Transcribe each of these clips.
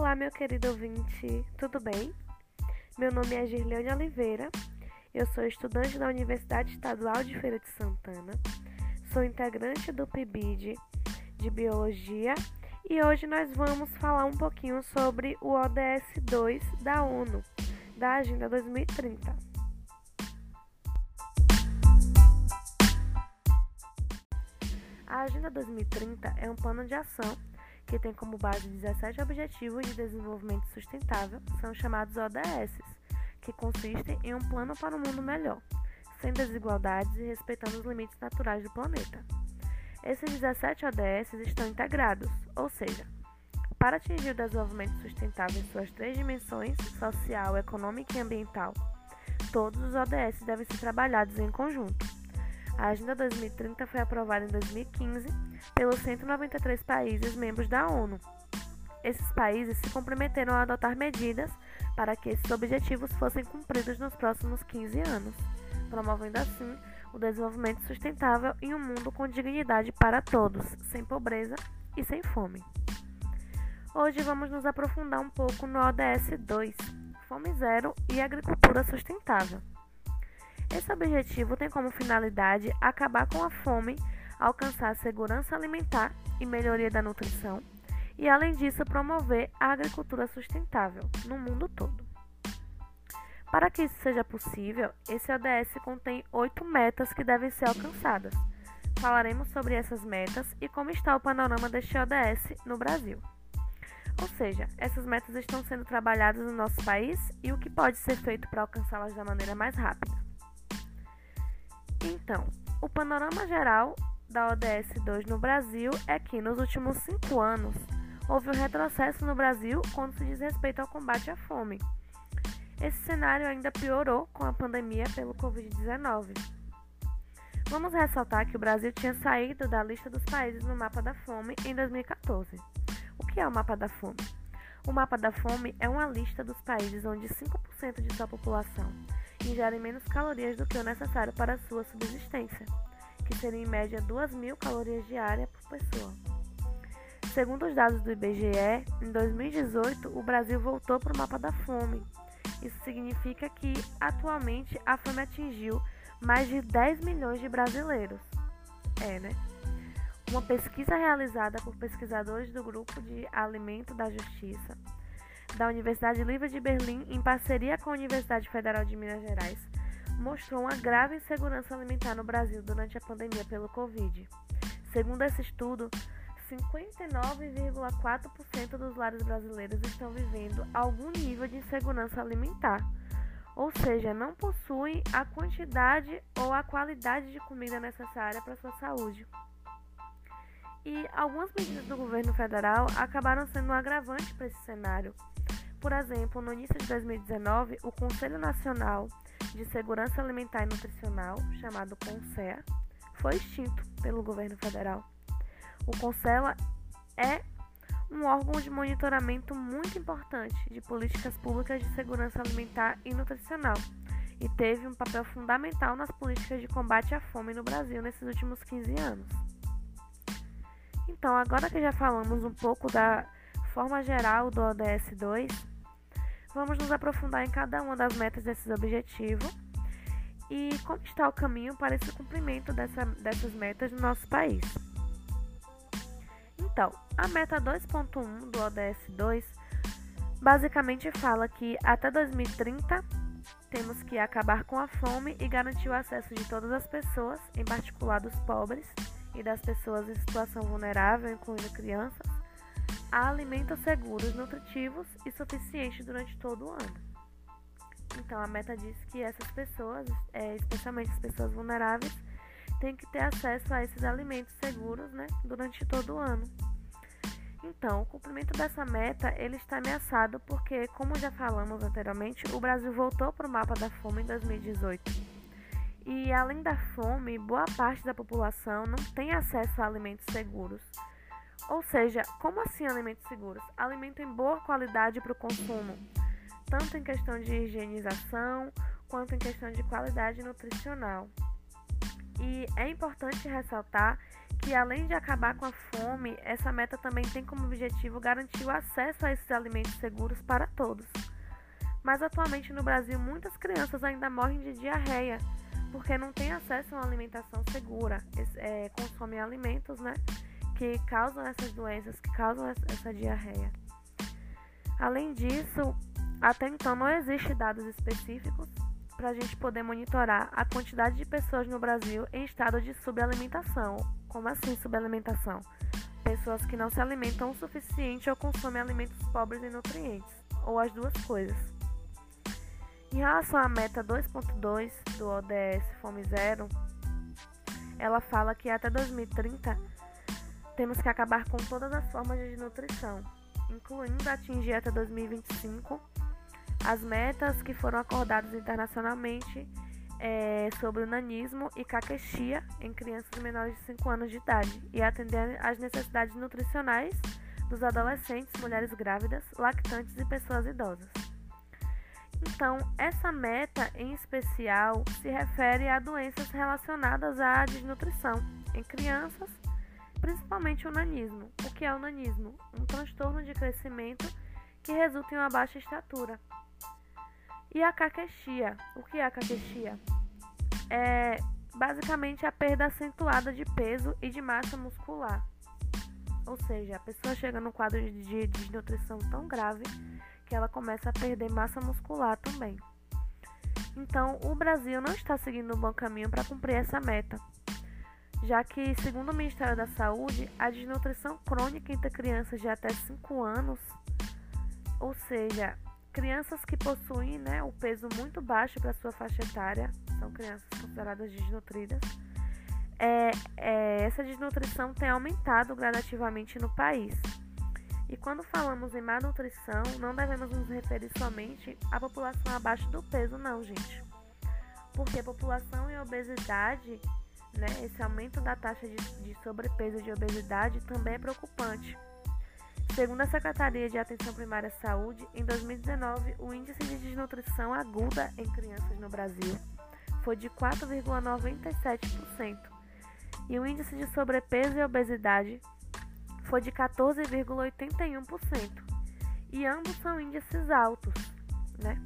Olá, meu querido ouvinte, tudo bem? Meu nome é Girleone Oliveira, eu sou estudante da Universidade Estadual de Feira de Santana, sou integrante do PIBID de Biologia e hoje nós vamos falar um pouquinho sobre o ODS 2 da ONU, da Agenda 2030. A Agenda 2030 é um plano de ação que tem como base 17 Objetivos de Desenvolvimento Sustentável, são chamados ODS, que consistem em um plano para um mundo melhor, sem desigualdades e respeitando os limites naturais do planeta. Esses 17 ODS estão integrados, ou seja, para atingir o desenvolvimento sustentável em suas três dimensões, social, econômica e ambiental, todos os ODS devem ser trabalhados em conjunto. A Agenda 2030 foi aprovada em 2015 pelos 193 países membros da ONU. Esses países se comprometeram a adotar medidas para que esses objetivos fossem cumpridos nos próximos 15 anos, promovendo assim o desenvolvimento sustentável em um mundo com dignidade para todos, sem pobreza e sem fome. Hoje vamos nos aprofundar um pouco no ODS 2, Fome Zero e Agricultura Sustentável. Esse objetivo tem como finalidade acabar com a fome, alcançar a segurança alimentar e melhoria da nutrição, e além disso, promover a agricultura sustentável no mundo todo. Para que isso seja possível, esse ODS contém oito metas que devem ser alcançadas. Falaremos sobre essas metas e como está o panorama deste ODS no Brasil. Ou seja, essas metas estão sendo trabalhadas no nosso país e o que pode ser feito para alcançá-las da maneira mais rápida. Então, o panorama geral da ODS 2 no Brasil é que, nos últimos cinco anos, houve um retrocesso no Brasil quando se diz respeito ao combate à fome. Esse cenário ainda piorou com a pandemia pelo Covid-19. Vamos ressaltar que o Brasil tinha saído da lista dos países no mapa da fome em 2014. O que é o mapa da fome? O mapa da fome é uma lista dos países onde 5% de sua população ingerem menos calorias do que o necessário para sua subsistência, que seria em média 2.000 calorias diárias por pessoa. Segundo os dados do IBGE, em 2018 o Brasil voltou para o mapa da fome. Isso significa que atualmente a fome atingiu mais de 10 milhões de brasileiros. É, né? Uma pesquisa realizada por pesquisadores do Grupo de Alimento da Justiça da Universidade Livre de Berlim, em parceria com a Universidade Federal de Minas Gerais, mostrou uma grave insegurança alimentar no Brasil durante a pandemia pelo Covid. Segundo esse estudo, 59,4% dos lares brasileiros estão vivendo algum nível de insegurança alimentar, ou seja, não possuem a quantidade ou a qualidade de comida necessária para sua saúde. E algumas medidas do governo federal acabaram sendo um agravante para esse cenário. Por exemplo, no início de 2019, o Conselho Nacional de Segurança Alimentar e Nutricional, chamado CONSEA, foi extinto pelo governo federal. O CONSEA é um órgão de monitoramento muito importante de políticas públicas de segurança alimentar e nutricional e teve um papel fundamental nas políticas de combate à fome no Brasil nesses últimos 15 anos. Então, agora que já falamos um pouco da forma geral do ODS 2, Vamos nos aprofundar em cada uma das metas desses objetivos e como está o caminho para esse cumprimento dessa, dessas metas no nosso país. Então, a meta 2.1 do ODS 2 basicamente fala que até 2030 temos que acabar com a fome e garantir o acesso de todas as pessoas, em particular dos pobres e das pessoas em situação vulnerável, incluindo crianças, a alimentos seguros, nutritivos e suficientes durante todo o ano. Então, a meta diz que essas pessoas, é, especialmente as pessoas vulneráveis, têm que ter acesso a esses alimentos seguros né, durante todo o ano. Então, o cumprimento dessa meta ele está ameaçado porque, como já falamos anteriormente, o Brasil voltou para o mapa da fome em 2018. E além da fome, boa parte da população não tem acesso a alimentos seguros. Ou seja, como assim alimentos seguros? Alimento em boa qualidade para o consumo, tanto em questão de higienização quanto em questão de qualidade nutricional. E é importante ressaltar que além de acabar com a fome, essa meta também tem como objetivo garantir o acesso a esses alimentos seguros para todos. Mas atualmente no Brasil, muitas crianças ainda morrem de diarreia porque não têm acesso a uma alimentação segura, é, consomem alimentos né, que causam essas doenças, que causam essa diarreia. Além disso, até então não existe dados específicos para a gente poder monitorar a quantidade de pessoas no Brasil em estado de subalimentação. Como assim subalimentação? Pessoas que não se alimentam o suficiente ou consomem alimentos pobres em nutrientes, ou as duas coisas. Em relação à meta 2.2 do ODS Fome Zero, ela fala que até 2030 temos que acabar com todas as formas de desnutrição, incluindo atingir até 2025 as metas que foram acordadas internacionalmente é, sobre o nanismo e caquexia em crianças menores de 5 anos de idade e atender às necessidades nutricionais dos adolescentes, mulheres grávidas, lactantes e pessoas idosas. Então, essa meta em especial se refere a doenças relacionadas à desnutrição em crianças, principalmente o nanismo. O que é o nanismo? Um transtorno de crescimento que resulta em uma baixa estatura. E a caquexia. O que é a caquexia? É basicamente a perda acentuada de peso e de massa muscular. Ou seja, a pessoa chega no quadro de desnutrição tão grave que ela começa a perder massa muscular também. Então, o Brasil não está seguindo um bom caminho para cumprir essa meta, já que, segundo o Ministério da Saúde, a desnutrição crônica entre crianças de até 5 anos, ou seja, crianças que possuem né, o peso muito baixo para sua faixa etária, são crianças consideradas desnutridas, é, é, essa desnutrição tem aumentado gradativamente no país. E quando falamos em má nutrição, não devemos nos referir somente à população abaixo do peso, não, gente. Porque população e obesidade, né, esse aumento da taxa de, de sobrepeso e de obesidade também é preocupante. Segundo a Secretaria de Atenção Primária à Saúde, em 2019, o índice de desnutrição aguda em crianças no Brasil foi de 4,97% e o índice de sobrepeso e obesidade foi de 14,81%. E ambos são índices altos, né?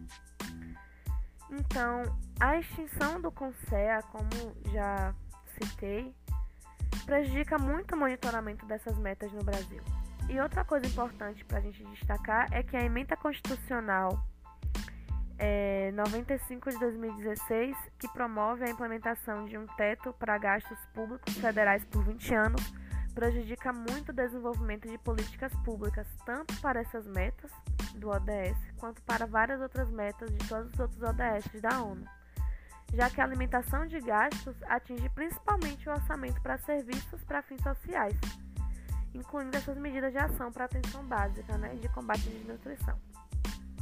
Então, a extinção do CONSEA, como já citei, prejudica muito o monitoramento dessas metas no Brasil. E outra coisa importante para a gente destacar é que a emenda constitucional é, 95 de 2016, que promove a implementação de um teto para gastos públicos federais por 20 anos, prejudica muito o desenvolvimento de políticas públicas, tanto para essas metas do ODS, quanto para várias outras metas de todos os outros ODS da ONU, já que a alimentação de gastos atinge principalmente o orçamento para serviços para fins sociais, incluindo essas medidas de ação para atenção básica né, de combate à desnutrição.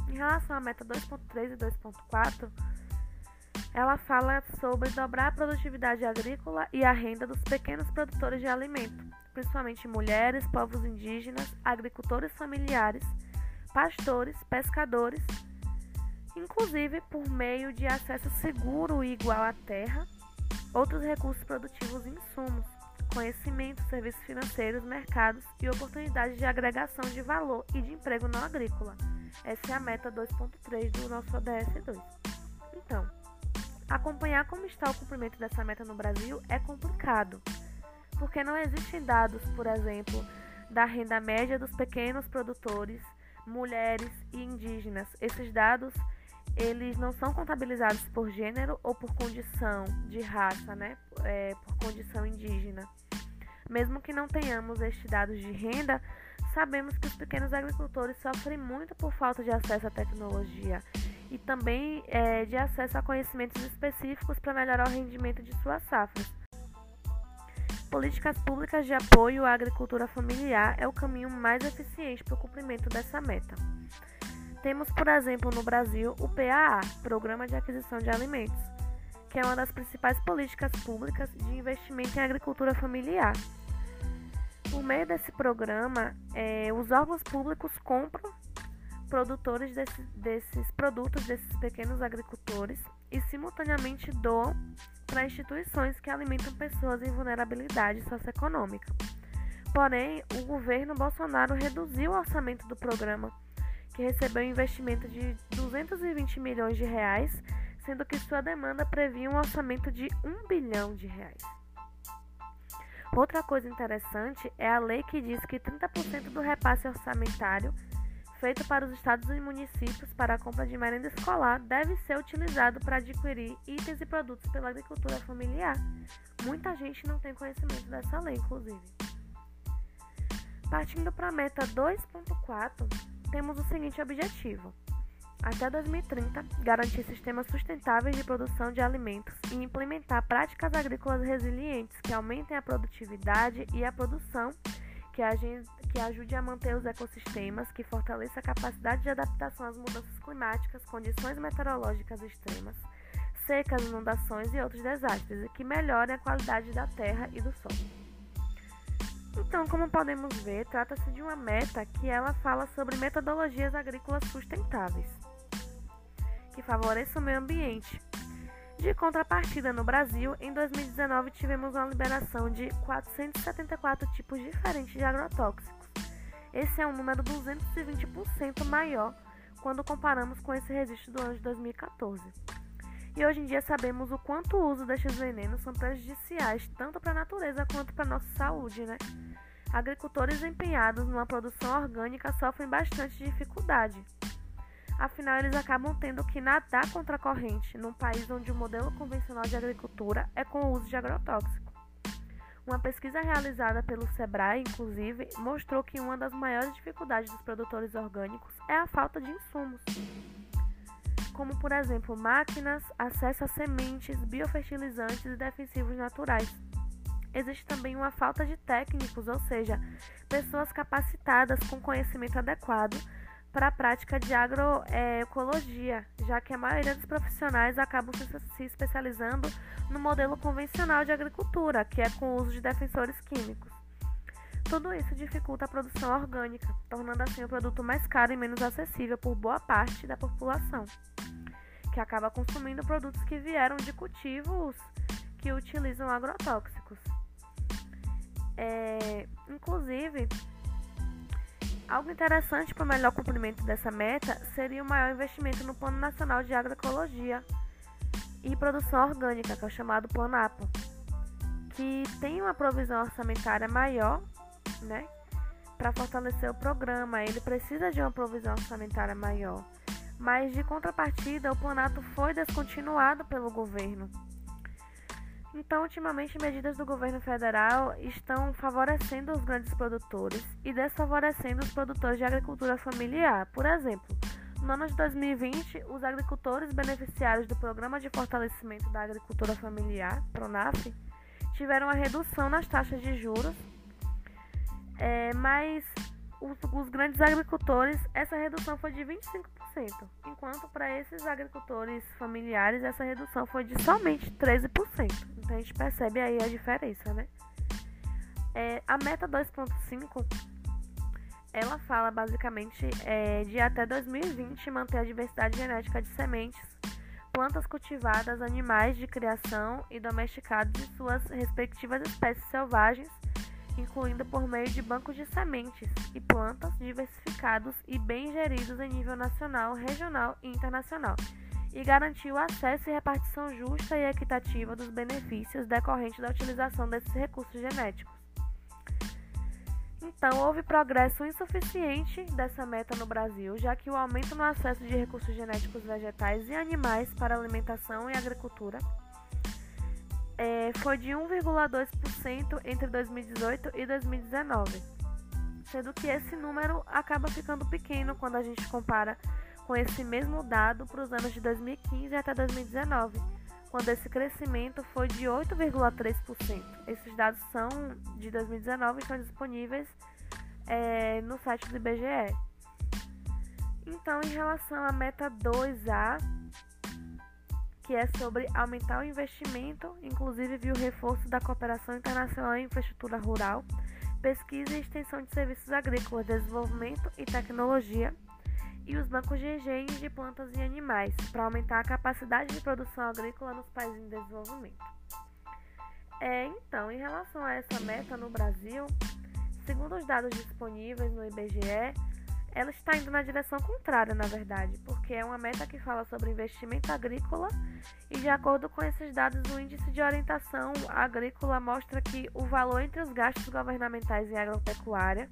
Em relação à meta 2.3 e 2.4, ela fala sobre dobrar a produtividade agrícola e a renda dos pequenos produtores de alimento, principalmente mulheres, povos indígenas, agricultores familiares, pastores, pescadores, inclusive por meio de acesso seguro e igual à terra, outros recursos produtivos e insumos, conhecimento, serviços financeiros, mercados e oportunidades de agregação de valor e de emprego não agrícola. Essa é a meta 2.3 do nosso ODS 2. Então, acompanhar como está o cumprimento dessa meta no Brasil é complicado porque não existem dados, por exemplo, da renda média dos pequenos produtores, mulheres e indígenas. Esses dados eles não são contabilizados por gênero ou por condição de raça, né? É, por condição indígena. Mesmo que não tenhamos estes dados de renda, sabemos que os pequenos agricultores sofrem muito por falta de acesso à tecnologia e também é, de acesso a conhecimentos específicos para melhorar o rendimento de suas safras. Políticas públicas de apoio à agricultura familiar é o caminho mais eficiente para o cumprimento dessa meta. Temos, por exemplo, no Brasil, o PAA, Programa de Aquisição de Alimentos, que é uma das principais políticas públicas de investimento em agricultura familiar. Por meio desse programa, é, os órgãos públicos compram produtores desse, desses produtos desses pequenos agricultores e simultaneamente doam para instituições que alimentam pessoas em vulnerabilidade socioeconômica. Porém, o governo Bolsonaro reduziu o orçamento do programa, que recebeu um investimento de 220 milhões de reais, sendo que sua demanda previa um orçamento de 1 bilhão de reais. Outra coisa interessante é a lei que diz que 30% do repasse orçamentário feito para os estados e municípios para a compra de merenda escolar deve ser utilizado para adquirir itens e produtos pela agricultura familiar. Muita gente não tem conhecimento dessa lei, inclusive. Partindo para a meta 2.4, temos o seguinte objetivo: até 2030, garantir sistemas sustentáveis de produção de alimentos e implementar práticas agrícolas resilientes que aumentem a produtividade e a produção, que, que ajude a manter os ecossistemas, que fortaleça a capacidade de adaptação às mudanças climáticas, condições meteorológicas extremas, secas, inundações e outros desastres, e que melhore a qualidade da terra e do solo. Então, como podemos ver, trata-se de uma meta que ela fala sobre metodologias agrícolas sustentáveis que favoreça o meio ambiente. De contrapartida, no Brasil, em 2019 tivemos uma liberação de 474 tipos diferentes de agrotóxicos. Esse é um número 220% maior quando comparamos com esse registro do ano de 2014. E hoje em dia sabemos o quanto o uso destes venenos são prejudiciais tanto para a natureza quanto para a nossa saúde, né? Agricultores empenhados numa produção orgânica sofrem bastante dificuldade Afinal, eles acabam tendo que nadar contra a corrente num país onde o modelo convencional de agricultura é com o uso de agrotóxico. Uma pesquisa realizada pelo Sebrae, inclusive, mostrou que uma das maiores dificuldades dos produtores orgânicos é a falta de insumos, como, por exemplo, máquinas, acesso a sementes, biofertilizantes e defensivos naturais. Existe também uma falta de técnicos, ou seja, pessoas capacitadas com conhecimento adequado para a prática de agroecologia, já que a maioria dos profissionais acabam se especializando no modelo convencional de agricultura, que é com o uso de defensores químicos. Tudo isso dificulta a produção orgânica, tornando assim o produto mais caro e menos acessível por boa parte da população, que acaba consumindo produtos que vieram de cultivos que utilizam agrotóxicos. É, inclusive, Algo interessante para o melhor cumprimento dessa meta seria o maior investimento no Plano Nacional de Agroecologia e Produção Orgânica, que é o chamado Plano APA, que tem uma provisão orçamentária maior, né, para fortalecer o programa. Ele precisa de uma provisão orçamentária maior, mas de contrapartida, o planato foi descontinuado pelo governo. Então, ultimamente, medidas do governo federal estão favorecendo os grandes produtores e desfavorecendo os produtores de agricultura familiar. Por exemplo, no ano de 2020, os agricultores beneficiários do Programa de Fortalecimento da Agricultura Familiar, PRONAF, tiveram uma redução nas taxas de juros, é, mas os, os grandes agricultores, essa redução foi de 25%, enquanto para esses agricultores familiares, essa redução foi de somente 13%. Então a gente percebe aí a diferença, né? É, a meta 2.5 ela fala basicamente é, de até 2020 manter a diversidade genética de sementes, plantas cultivadas, animais de criação e domesticados e suas respectivas espécies selvagens incluindo por meio de bancos de sementes e plantas diversificados e bem geridos em nível nacional, regional e internacional, e garantir o acesso e repartição justa e equitativa dos benefícios decorrentes da utilização desses recursos genéticos. Então, houve progresso insuficiente dessa meta no Brasil, já que o aumento no acesso de recursos genéticos vegetais e animais para alimentação e agricultura é, foi de 1,2% entre 2018 e 2019, sendo que esse número acaba ficando pequeno quando a gente compara com esse mesmo dado para os anos de 2015 até 2019, quando esse crescimento foi de 8,3%. Esses dados são de 2019 e estão disponíveis é, no site do IBGE. Então, em relação à meta 2A, que é sobre aumentar o investimento, inclusive viu o reforço da cooperação internacional em infraestrutura rural, pesquisa e extensão de serviços agrícolas, desenvolvimento e tecnologia, e os bancos de genes de plantas e animais, para aumentar a capacidade de produção agrícola nos países em desenvolvimento. É, então, em relação a essa meta no Brasil, segundo os dados disponíveis no IBGE, ela está indo na direção contrária, na verdade, porque é uma meta que fala sobre investimento agrícola e, de acordo com esses dados, o índice de orientação agrícola mostra que o valor entre os gastos governamentais em agropecuária,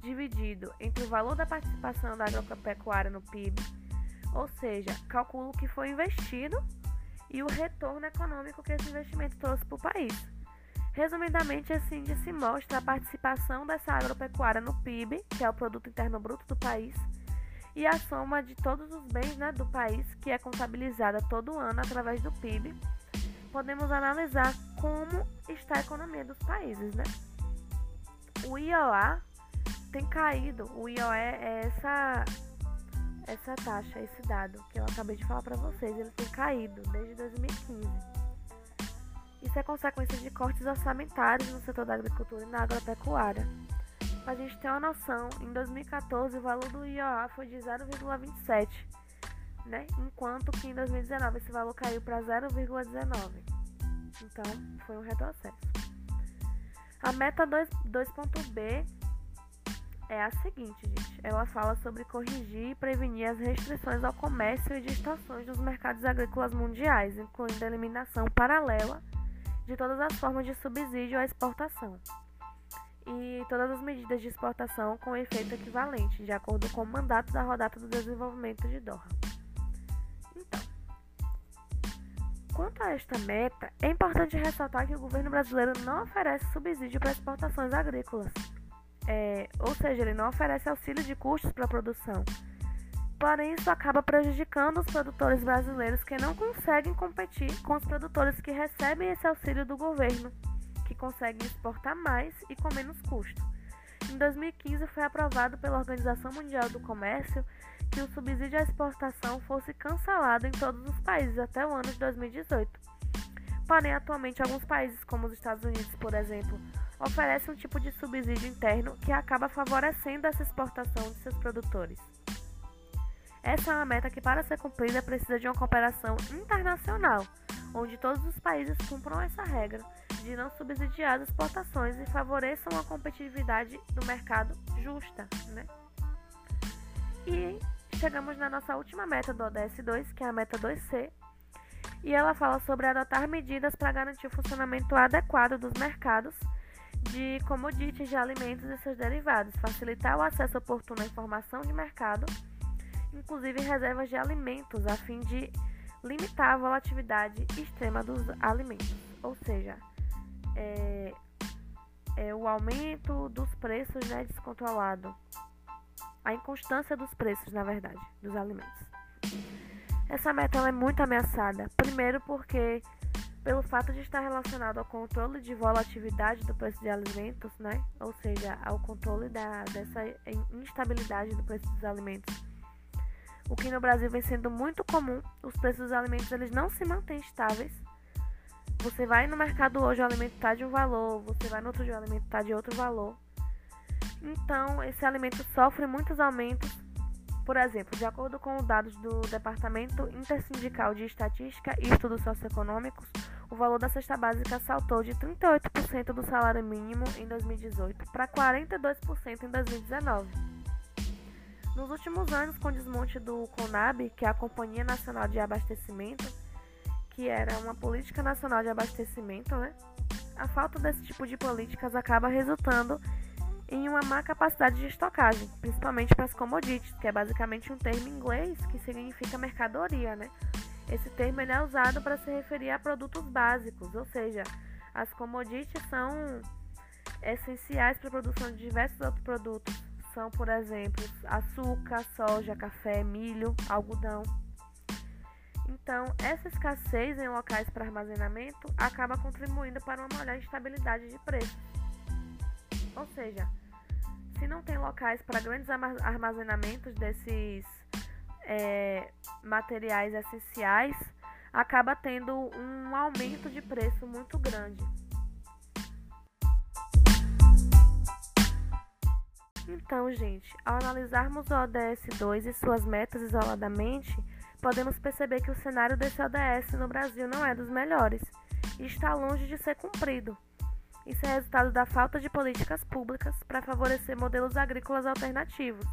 dividido entre o valor da participação da agropecuária no PIB, ou seja, calcula o que foi investido e o retorno econômico que esse investimento trouxe para o país. Resumidamente, esse índice mostra a participação dessa agropecuária no PIB, que é o produto interno bruto do país, e a soma de todos os bens né, do país, que é contabilizada todo ano através do PIB. Podemos analisar como está a economia dos países, né? O IOA tem caído. O IOE é essa essa taxa, esse dado que eu acabei de falar para vocês, ele tem caído desde 2015. Isso é consequência de cortes orçamentários no setor da agricultura e na agropecuária. Para a gente ter uma noção, em 2014 o valor do IOA foi de 0,27, né? enquanto que em 2019 esse valor caiu para 0,19. Então, foi um retrocesso. A meta 2.b é a seguinte, gente. Ela fala sobre corrigir e prevenir as restrições ao comércio e distorções nos mercados agrícolas mundiais, incluindo a eliminação paralela de todas as formas de subsídio à exportação. E todas as medidas de exportação com efeito equivalente, de acordo com o mandato da Rodada do Desenvolvimento de Doha. Então, quanto a esta meta, é importante ressaltar que o governo brasileiro não oferece subsídio para exportações agrícolas, é, ou seja, ele não oferece auxílio de custos para a produção Porém, isso acaba prejudicando os produtores brasileiros que não conseguem competir com os produtores que recebem esse auxílio do governo, que conseguem exportar mais e com menos custo. Em 2015, foi aprovado pela Organização Mundial do Comércio que o subsídio à exportação fosse cancelado em todos os países até o ano de 2018. Porém, atualmente, alguns países, como os Estados Unidos, por exemplo, oferecem um tipo de subsídio interno que acaba favorecendo essa exportação de seus produtores. Essa é uma meta que, para ser cumprida, precisa de uma cooperação internacional, onde todos os países cumpram essa regra de não subsidiar as exportações e favoreçam a competitividade do mercado justa. Né? E chegamos na nossa última meta do ODS 2, que é a meta 2C, e ela fala sobre adotar medidas para garantir o funcionamento adequado dos mercados de commodities de alimentos e seus derivados, facilitar o acesso oportuno à informação de mercado inclusive reservas de alimentos, a fim de limitar a volatilidade extrema dos alimentos, ou seja, é, é o aumento dos preços né, descontrolado, a inconstância dos preços, na verdade, dos alimentos. Essa meta é muito ameaçada, primeiro porque pelo fato de estar relacionado ao controle de volatilidade do preço de alimentos, né? Ou seja, ao controle da, dessa instabilidade do preço dos alimentos o que no Brasil vem sendo muito comum, os preços dos alimentos eles não se mantêm estáveis. Você vai no mercado hoje, o alimento está de um valor, você vai no outro dia, o alimento está de outro valor. Então, esse alimento sofre muitos aumentos. Por exemplo, de acordo com os dados do Departamento Intersindical de Estatística e Estudos Socioeconômicos, o valor da cesta básica saltou de 38% do salário mínimo em 2018 para 42% em 2019. Nos últimos anos, com o desmonte do CONAB, que é a Companhia Nacional de Abastecimento, que era uma política nacional de abastecimento, né? A falta desse tipo de políticas acaba resultando em uma má capacidade de estocagem, principalmente para as commodities, que é basicamente um termo em inglês que significa mercadoria, né? Esse termo é usado para se referir a produtos básicos, ou seja, as commodities são essenciais para a produção de diversos outros produtos, são, por exemplo, açúcar, soja, café, milho, algodão. Então, essa escassez em locais para armazenamento acaba contribuindo para uma maior instabilidade de preço. Ou seja, se não tem locais para grandes armazenamentos desses é, materiais essenciais, acaba tendo um aumento de preço muito grande. Então, gente, ao analisarmos o ODS 2 e suas metas isoladamente, podemos perceber que o cenário desse ODS no Brasil não é dos melhores e está longe de ser cumprido. Isso é resultado da falta de políticas públicas para favorecer modelos agrícolas alternativos.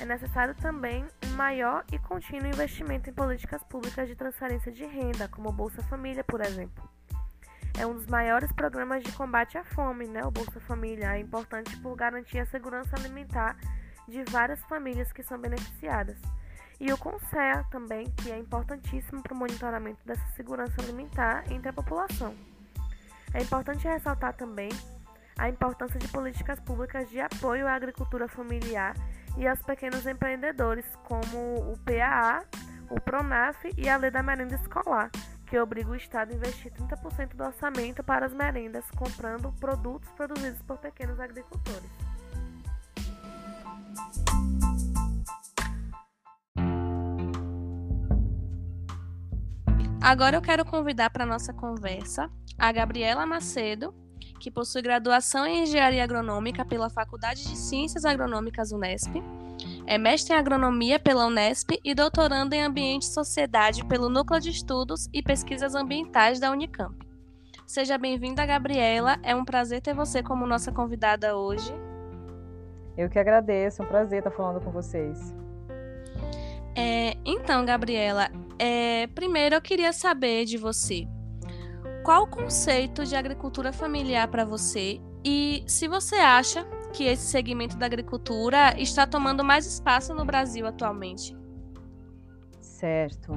É necessário também um maior e contínuo investimento em políticas públicas de transferência de renda, como Bolsa Família, por exemplo é um dos maiores programas de combate à fome, né? O Bolsa Família é importante por garantir a segurança alimentar de várias famílias que são beneficiadas. E o CONSEA também, que é importantíssimo para o monitoramento dessa segurança alimentar entre a população. É importante ressaltar também a importância de políticas públicas de apoio à agricultura familiar e aos pequenos empreendedores, como o PAA, o PRONAF e a Lei da Merenda Escolar, que obriga o Estado a investir 30% do orçamento para as merendas, comprando produtos produzidos por pequenos agricultores. Agora eu quero convidar para nossa conversa a Gabriela Macedo, que possui graduação em Engenharia Agronômica pela Faculdade de Ciências Agronômicas Unesp é mestre em agronomia pela Unesp e doutorando em ambiente e sociedade pelo Núcleo de Estudos e Pesquisas Ambientais da Unicamp. Seja bem-vinda, Gabriela. É um prazer ter você como nossa convidada hoje. Eu que agradeço, é um prazer estar falando com vocês. É, então, Gabriela, é, primeiro eu queria saber de você qual o conceito de agricultura familiar para você e se você acha que esse segmento da agricultura está tomando mais espaço no Brasil atualmente? Certo.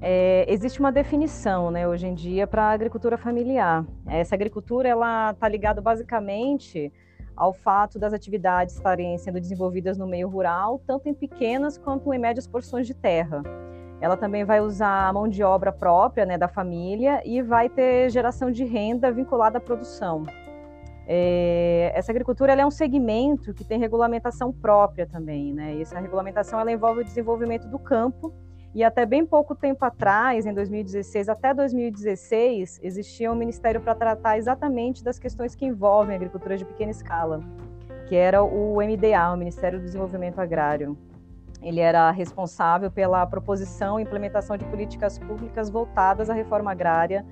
É, existe uma definição, né, hoje em dia, para a agricultura familiar. Essa agricultura ela está ligada basicamente ao fato das atividades estarem sendo desenvolvidas no meio rural, tanto em pequenas quanto em médias porções de terra. Ela também vai usar a mão de obra própria né, da família e vai ter geração de renda vinculada à produção. É, essa agricultura é um segmento que tem regulamentação própria também, né? E essa regulamentação ela envolve o desenvolvimento do campo e até bem pouco tempo atrás, em 2016 até 2016, existia um ministério para tratar exatamente das questões que envolvem a agricultura de pequena escala, que era o MDA, o Ministério do Desenvolvimento Agrário. Ele era responsável pela proposição e implementação de políticas públicas voltadas à reforma agrária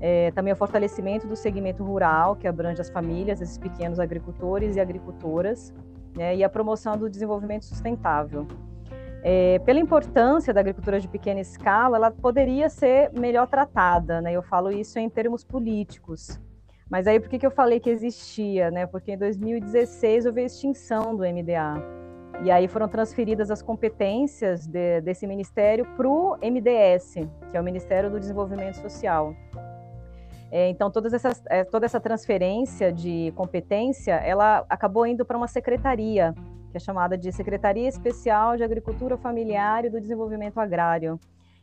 é, também o fortalecimento do segmento rural, que abrange as famílias, esses pequenos agricultores e agricultoras, né, e a promoção do desenvolvimento sustentável. É, pela importância da agricultura de pequena escala, ela poderia ser melhor tratada, né? Eu falo isso em termos políticos. Mas aí por que, que eu falei que existia, né? Porque em 2016 houve a extinção do MDA. E aí foram transferidas as competências de, desse ministério para o MDS, que é o Ministério do Desenvolvimento Social. É, então, todas essas, é, toda essa transferência de competência, ela acabou indo para uma secretaria, que é chamada de Secretaria Especial de Agricultura Familiar e do Desenvolvimento Agrário.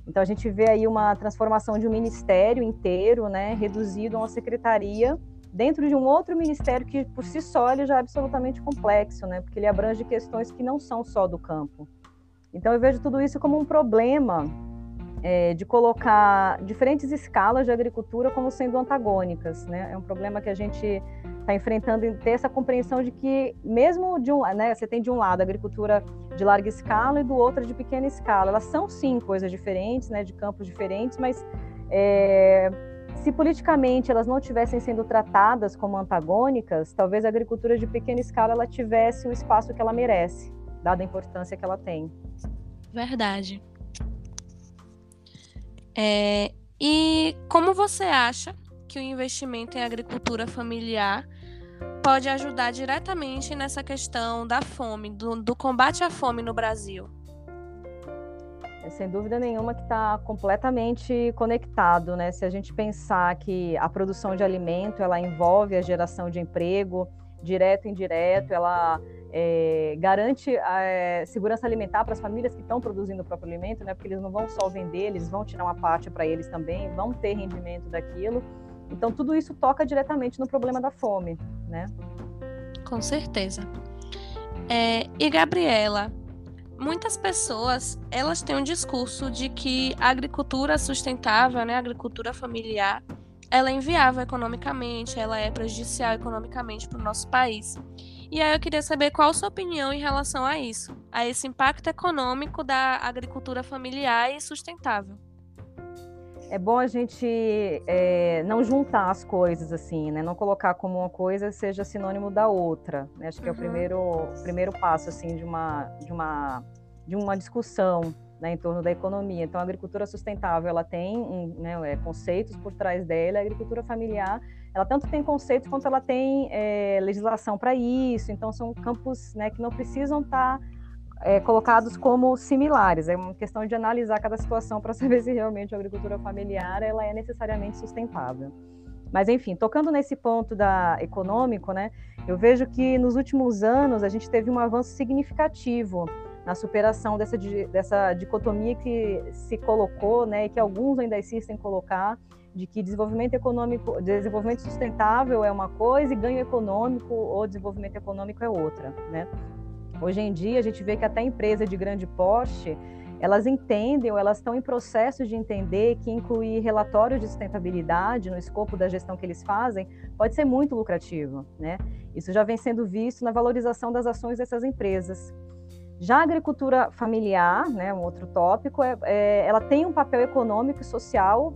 Então, a gente vê aí uma transformação de um ministério inteiro, né, reduzido a uma secretaria, dentro de um outro ministério que, por si só, ele já é absolutamente complexo, né, porque ele abrange questões que não são só do campo. Então, eu vejo tudo isso como um problema é, de colocar diferentes escalas de agricultura como sendo antagônicas. Né? É um problema que a gente está enfrentando em ter essa compreensão de que, mesmo de um, né, você tem de um lado a agricultura de larga escala e do outro de pequena escala. Elas são sim coisas diferentes, né, de campos diferentes, mas é, se politicamente elas não tivessem sendo tratadas como antagônicas, talvez a agricultura de pequena escala ela tivesse o espaço que ela merece, dada a importância que ela tem. Verdade. É, e como você acha que o investimento em agricultura familiar pode ajudar diretamente nessa questão da fome, do, do combate à fome no Brasil? É, sem dúvida nenhuma que está completamente conectado, né? Se a gente pensar que a produção de alimento ela envolve a geração de emprego, direto e indireto, ela é, garante a é, segurança alimentar para as famílias que estão produzindo o próprio alimento, né? Porque eles não vão só vender, eles vão tirar uma parte para eles também, vão ter rendimento daquilo. Então tudo isso toca diretamente no problema da fome, né? Com certeza. É, e Gabriela, muitas pessoas elas têm um discurso de que a agricultura sustentável, né, a agricultura familiar, ela é inviável economicamente, ela é prejudicial economicamente para o nosso país. E aí eu queria saber qual a sua opinião em relação a isso, a esse impacto econômico da agricultura familiar e sustentável. É bom a gente é, não juntar as coisas assim, né? Não colocar como uma coisa seja sinônimo da outra. Né? Acho que uhum. é o primeiro, primeiro passo assim de uma, de uma, de uma discussão né, em torno da economia. Então, a agricultura sustentável ela tem né, é, conceitos por trás dela. A agricultura familiar ela tanto tem conceitos quanto ela tem é, legislação para isso. Então, são campos né, que não precisam estar tá, é, colocados como similares. É uma questão de analisar cada situação para saber se realmente a agricultura familiar ela é necessariamente sustentável. Mas enfim, tocando nesse ponto da econômico, né, eu vejo que nos últimos anos a gente teve um avanço significativo na superação dessa, dessa dicotomia que se colocou, né, e que alguns ainda insistem em colocar, de que desenvolvimento econômico, desenvolvimento sustentável é uma coisa e ganho econômico ou desenvolvimento econômico é outra, né? Hoje em dia a gente vê que até empresas de grande porte, elas entendem ou elas estão em processo de entender que incluir relatórios de sustentabilidade no escopo da gestão que eles fazem pode ser muito lucrativo, né? Isso já vem sendo visto na valorização das ações dessas empresas. Já a agricultura familiar, né, um outro tópico, é, é, ela tem um papel econômico e social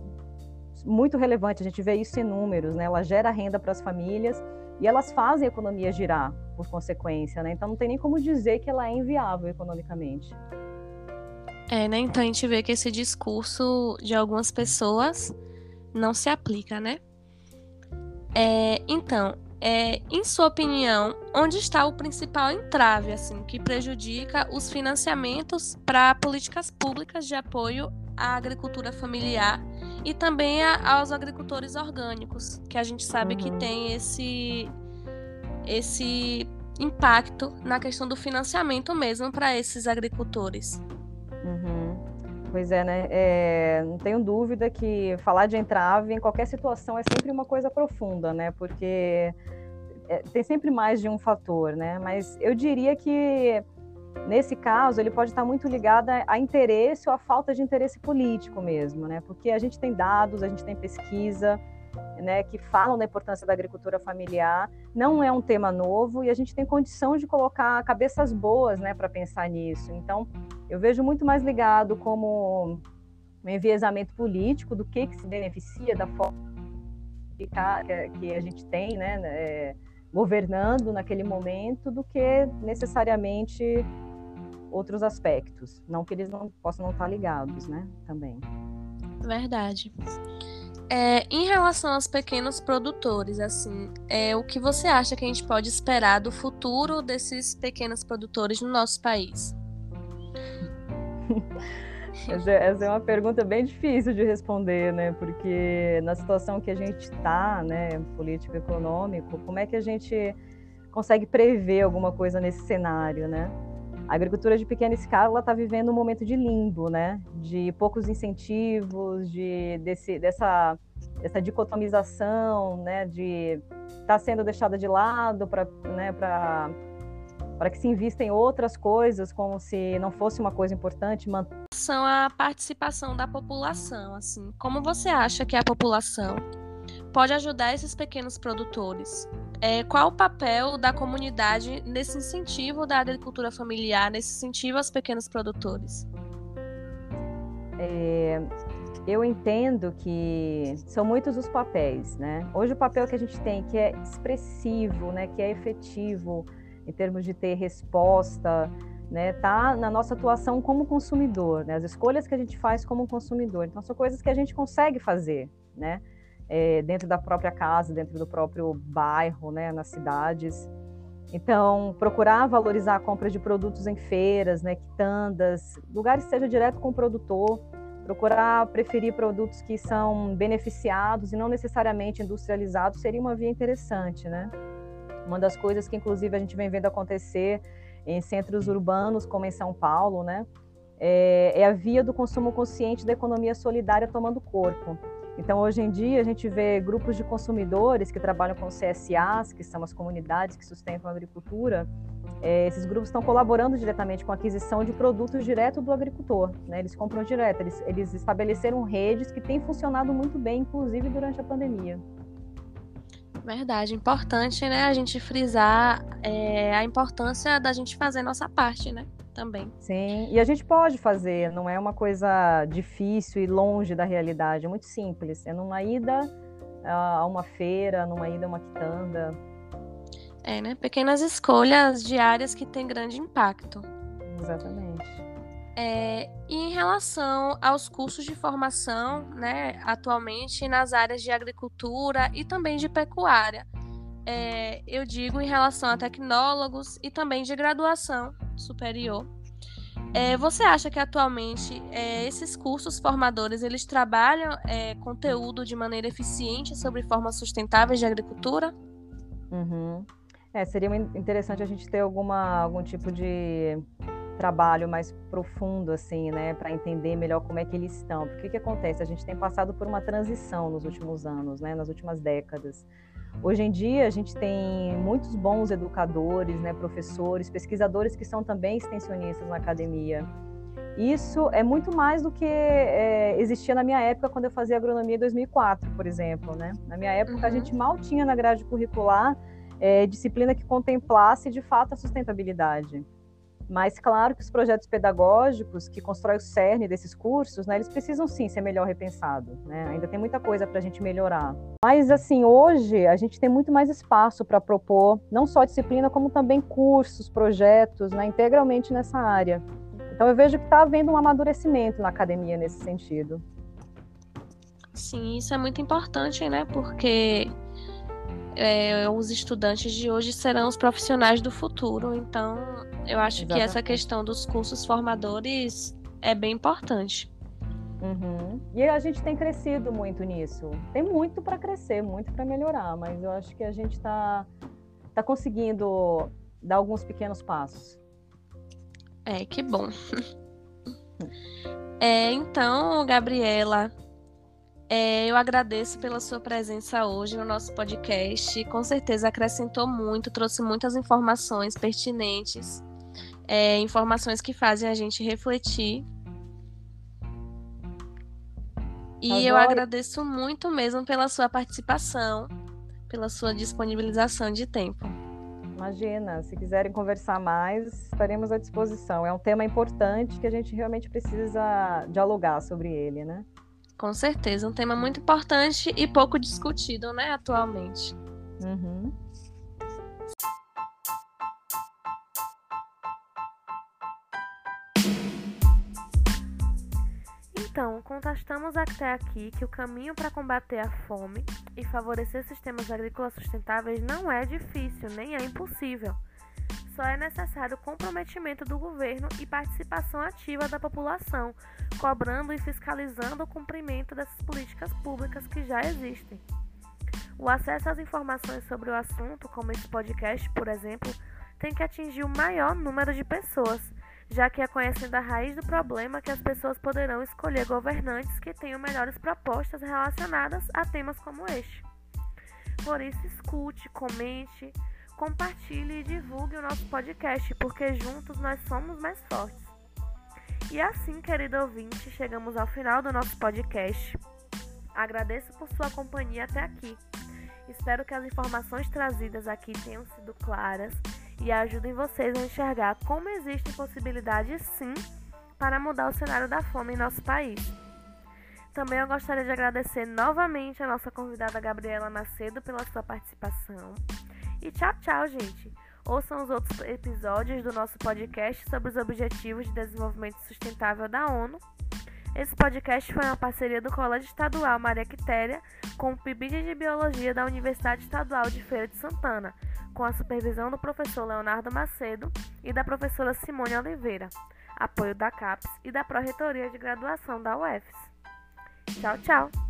muito relevante. A gente vê isso em números, né? Ela gera renda para as famílias e elas fazem a economia girar por consequência, né? Então não tem nem como dizer que ela é inviável economicamente. É, né? Então a gente vê que esse discurso de algumas pessoas não se aplica, né? É, então, é, em sua opinião, onde está o principal entrave assim que prejudica os financiamentos para políticas públicas de apoio à agricultura familiar e também a, aos agricultores orgânicos, que a gente sabe que tem esse esse impacto na questão do financiamento mesmo para esses agricultores. Pois é, né? É, não tenho dúvida que falar de entrave em qualquer situação é sempre uma coisa profunda, né? Porque é, tem sempre mais de um fator, né? Mas eu diria que nesse caso ele pode estar muito ligado a, a interesse ou a falta de interesse político mesmo, né? Porque a gente tem dados, a gente tem pesquisa, né, que falam da importância da agricultura familiar. Não é um tema novo e a gente tem condição de colocar cabeças boas, né, para pensar nisso. Então, eu vejo muito mais ligado como um enviesamento político do que que se beneficia da forma que a gente tem, né, é, governando naquele momento, do que necessariamente outros aspectos. Não que eles não possam não estar ligados, né, também. Verdade. É, em relação aos pequenos produtores, assim, é, o que você acha que a gente pode esperar do futuro desses pequenos produtores no nosso país? Essa, essa, é uma pergunta bem difícil de responder, né? Porque na situação que a gente está, né, político econômico, como é que a gente consegue prever alguma coisa nesse cenário, né? A agricultura de pequena escala está vivendo um momento de limbo, né? De poucos incentivos, de desse, dessa, dessa dicotomização, né? De estar tá sendo deixada de lado para né, para que se invista em outras coisas, como se não fosse uma coisa importante. São a participação da população, assim. Como você acha que a população pode ajudar esses pequenos produtores? É, qual o papel da comunidade nesse incentivo da agricultura familiar, nesse incentivo aos pequenos produtores? É, eu entendo que são muitos os papéis, né? Hoje o papel que a gente tem que é expressivo, né, que é efetivo em termos de ter resposta, né, tá na nossa atuação como consumidor, né, as escolhas que a gente faz como consumidor. Então são coisas que a gente consegue fazer, né? É, dentro da própria casa, dentro do próprio bairro, né, nas cidades. Então, procurar valorizar a compra de produtos em feiras, né, quitandas, lugares que seja direto com o produtor, procurar preferir produtos que são beneficiados e não necessariamente industrializados seria uma via interessante, né? Uma das coisas que inclusive a gente vem vendo acontecer em centros urbanos, como em São Paulo, né, é, é a via do consumo consciente da economia solidária tomando corpo. Então, hoje em dia, a gente vê grupos de consumidores que trabalham com CSAs, que são as comunidades que sustentam a agricultura. É, esses grupos estão colaborando diretamente com a aquisição de produtos direto do agricultor. Né? Eles compram direto, eles, eles estabeleceram redes que têm funcionado muito bem, inclusive durante a pandemia. Verdade, importante, né? A gente frisar é, a importância da gente fazer nossa parte, né? Também. Sim, e a gente pode fazer, não é uma coisa difícil e longe da realidade, é muito simples. É numa ida a uma feira, numa ida a uma quitanda. É, né? Pequenas escolhas diárias que têm grande impacto. Exatamente. É, e em relação aos cursos de formação, né, atualmente nas áreas de agricultura e também de pecuária, é, eu digo em relação a tecnólogos e também de graduação superior. É, você acha que atualmente é, esses cursos formadores eles trabalham é, conteúdo de maneira eficiente sobre formas sustentáveis de agricultura? Uhum. É, seria interessante a gente ter alguma, algum tipo de trabalho mais profundo, assim, né, para entender melhor como é que eles estão. Porque o que, acontece? A gente tem passado por uma transição nos últimos anos, né, nas últimas décadas. Hoje em dia, a gente tem muitos bons educadores, né, professores, pesquisadores que são também extensionistas na academia. Isso é muito mais do que é, existia na minha época, quando eu fazia agronomia em 2004, por exemplo. Né? Na minha época, uhum. a gente mal tinha na grade curricular é, disciplina que contemplasse de fato a sustentabilidade. Mas claro que os projetos pedagógicos que constroem o cerne desses cursos, né, eles precisam sim ser melhor repensados. Né? Ainda tem muita coisa para a gente melhorar. Mas assim, hoje a gente tem muito mais espaço para propor não só disciplina, como também cursos, projetos, né, integralmente nessa área. Então eu vejo que está havendo um amadurecimento na academia nesse sentido. Sim, isso é muito importante, né? Porque é, os estudantes de hoje serão os profissionais do futuro. Então, eu acho Exatamente. que essa questão dos cursos formadores é bem importante. Uhum. E a gente tem crescido muito nisso. Tem muito para crescer, muito para melhorar, mas eu acho que a gente está tá conseguindo dar alguns pequenos passos. É, que bom. É, então, Gabriela, é, eu agradeço pela sua presença hoje no nosso podcast. Com certeza acrescentou muito, trouxe muitas informações pertinentes, é, informações que fazem a gente refletir. E eu agradeço muito mesmo pela sua participação, pela sua disponibilização de tempo. Imagina, se quiserem conversar mais, estaremos à disposição. É um tema importante que a gente realmente precisa dialogar sobre ele, né? Com certeza, um tema muito importante e pouco discutido, né, atualmente. Uhum. Então, contestamos até aqui que o caminho para combater a fome e favorecer sistemas agrícolas sustentáveis não é difícil, nem é impossível só é necessário comprometimento do governo e participação ativa da população, cobrando e fiscalizando o cumprimento dessas políticas públicas que já existem. O acesso às informações sobre o assunto, como esse podcast, por exemplo, tem que atingir o maior número de pessoas, já que é conhecendo a raiz do problema que as pessoas poderão escolher governantes que tenham melhores propostas relacionadas a temas como este. Por isso, escute, comente, compartilhe e divulgue o nosso podcast, porque juntos nós somos mais fortes. E assim, querido ouvinte, chegamos ao final do nosso podcast. Agradeço por sua companhia até aqui. Espero que as informações trazidas aqui tenham sido claras e ajudem vocês a enxergar como existem possibilidades sim para mudar o cenário da fome em nosso país. Também eu gostaria de agradecer novamente a nossa convidada Gabriela Macedo pela sua participação. E tchau, tchau, gente. Ouçam os outros episódios do nosso podcast sobre os Objetivos de Desenvolvimento Sustentável da ONU. Esse podcast foi uma parceria do Colégio Estadual Maria Quitéria com o PIBID de Biologia da Universidade Estadual de Feira de Santana, com a supervisão do professor Leonardo Macedo e da professora Simone Oliveira, apoio da CAPES e da Pró-Reitoria de Graduação da UFES. Tchau, tchau!